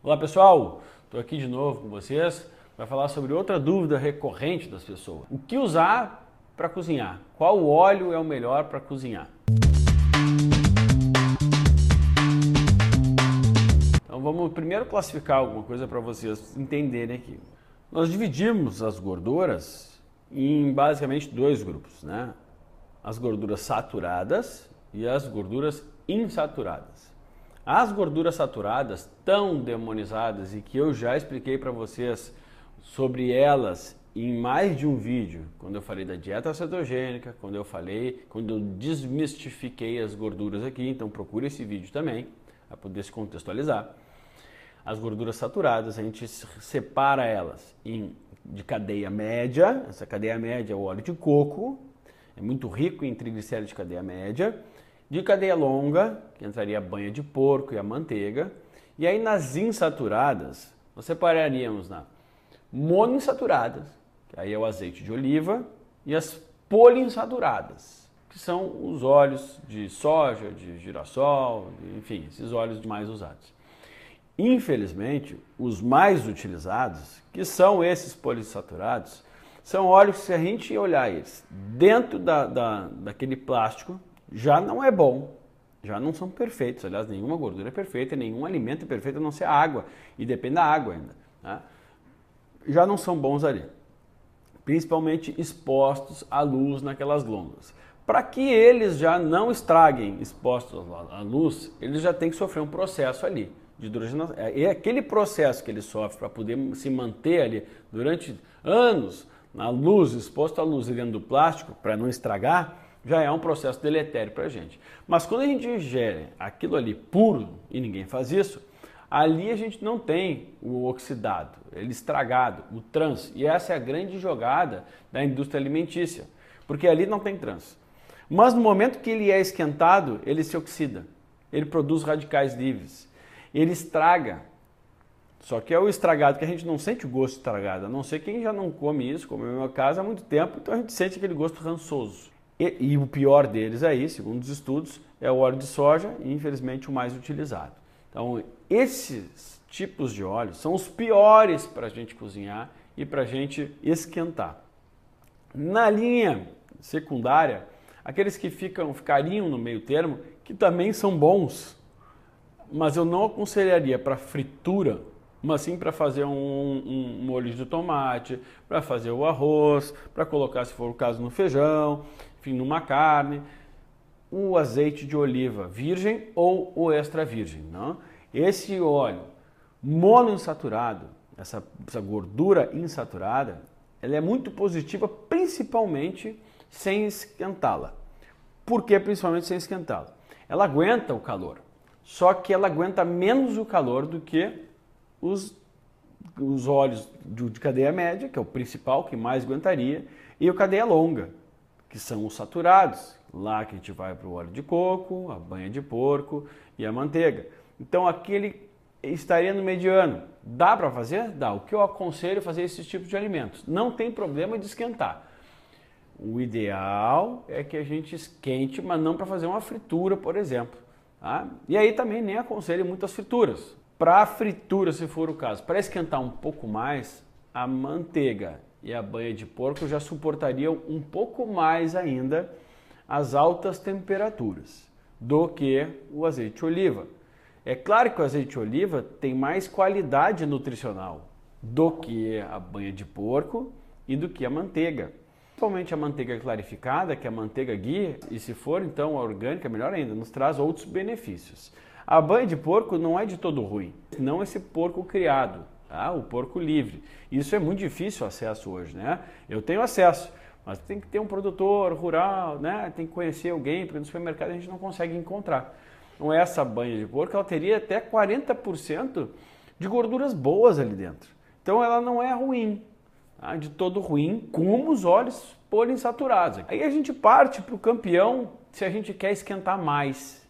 Olá pessoal, estou aqui de novo com vocês para falar sobre outra dúvida recorrente das pessoas. O que usar para cozinhar? Qual óleo é o melhor para cozinhar? Então vamos primeiro classificar alguma coisa para vocês entenderem aqui. Nós dividimos as gorduras em basicamente dois grupos, né? As gorduras saturadas e as gorduras insaturadas. As gorduras saturadas, tão demonizadas e que eu já expliquei para vocês sobre elas em mais de um vídeo, quando eu falei da dieta cetogênica, quando eu falei, quando eu desmistifiquei as gorduras aqui, então procure esse vídeo também para poder se contextualizar. As gorduras saturadas, a gente separa elas em de cadeia média, essa cadeia média é o óleo de coco, é muito rico em triglicéridos de cadeia média, de cadeia longa, que entraria a banha de porco e a manteiga. E aí nas insaturadas, nós separaríamos na monoinsaturadas, que aí é o azeite de oliva, e as poliinsaturadas, que são os óleos de soja, de girassol, enfim, esses óleos mais usados. Infelizmente, os mais utilizados, que são esses poliinsaturados, são óleos que se a gente olhar eles dentro da, da, daquele plástico, já não é bom, já não são perfeitos. Aliás, nenhuma gordura é perfeita, nenhum alimento é perfeito a não ser a água, e depende da água ainda. Né? Já não são bons ali, principalmente expostos à luz naquelas glândulas. Para que eles já não estraguem expostos à luz, eles já têm que sofrer um processo ali de hidrogenação. É, e aquele processo que ele sofre para poder se manter ali durante anos na luz, exposto à luz dentro do plástico, para não estragar, já é um processo deletério para a gente. Mas quando a gente ingere aquilo ali puro, e ninguém faz isso, ali a gente não tem o oxidado, ele estragado, o trans. E essa é a grande jogada da indústria alimentícia, porque ali não tem trans. Mas no momento que ele é esquentado, ele se oxida, ele produz radicais livres, ele estraga. Só que é o estragado que a gente não sente o gosto estragado, a não ser quem já não come isso, como é no meu caso, há muito tempo, então a gente sente aquele gosto rançoso. E, e, o pior deles aí, segundo os estudos, é o óleo de soja e infelizmente o mais utilizado. Então, esses tipos de óleo são os piores para a gente cozinhar e para a gente esquentar. Na linha secundária, aqueles que ficam, ficariam no meio termo, que também são bons, mas eu não aconselharia para fritura, mas sim para fazer um, um, molho de tomate, para fazer o arroz, para colocar, se for o caso, no feijão enfim, numa carne, o azeite de oliva virgem ou o extra virgem. Não? Esse óleo monoinsaturado, essa, essa gordura insaturada, ela é muito positiva, principalmente sem esquentá-la. Por que principalmente sem esquentá-la? Ela aguenta o calor, só que ela aguenta menos o calor do que os, os óleos de cadeia média, que é o principal, que mais aguentaria, e o cadeia longa, que são os saturados. Lá que a gente vai para o óleo de coco, a banha de porco e a manteiga. Então aquele estaria no mediano. Dá para fazer? Dá. O que eu aconselho é fazer esses tipos de alimentos. Não tem problema de esquentar. O ideal é que a gente esquente, mas não para fazer uma fritura, por exemplo. Tá? E aí também nem aconselho muitas frituras. Para fritura, se for o caso, para esquentar um pouco mais, a manteiga e a banha de porco já suportariam um pouco mais ainda as altas temperaturas do que o azeite de oliva. É claro que o azeite de oliva tem mais qualidade nutricional do que a banha de porco e do que a manteiga. Principalmente a manteiga clarificada, que é a manteiga ghee, e se for então a orgânica, melhor ainda, nos traz outros benefícios. A banha de porco não é de todo ruim, não esse porco criado, tá? o porco livre. Isso é muito difícil o acesso hoje, né? Eu tenho acesso, mas tem que ter um produtor rural, né? Tem que conhecer alguém, porque no supermercado a gente não consegue encontrar. Então essa banha de porco, ela teria até 40% de gorduras boas ali dentro. Então ela não é ruim, tá? de todo ruim, como os óleos poliinsaturados. Aí a gente parte para o campeão se a gente quer esquentar mais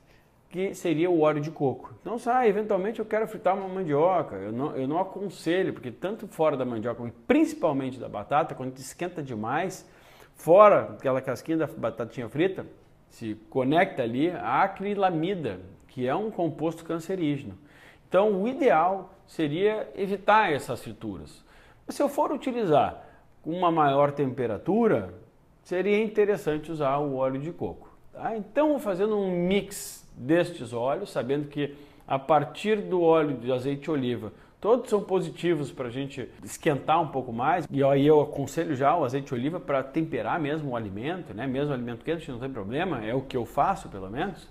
que seria o óleo de coco. Então, se ah, eventualmente eu quero fritar uma mandioca, eu não, eu não aconselho, porque tanto fora da mandioca, principalmente da batata, quando esquenta demais, fora aquela casquinha da batatinha frita, se conecta ali a acrilamida, que é um composto cancerígeno. Então, o ideal seria evitar essas frituras. Mas se eu for utilizar uma maior temperatura, seria interessante usar o óleo de coco. Tá? Então, fazendo um mix destes óleos, sabendo que a partir do óleo de azeite de oliva, todos são positivos para a gente esquentar um pouco mais. E aí eu aconselho já o azeite de oliva para temperar mesmo o alimento, né? mesmo o alimento quente, não tem problema, é o que eu faço pelo menos,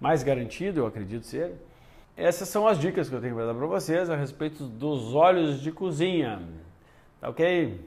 mais garantido, eu acredito ser. Essas são as dicas que eu tenho para dar para vocês a respeito dos óleos de cozinha. Tá ok?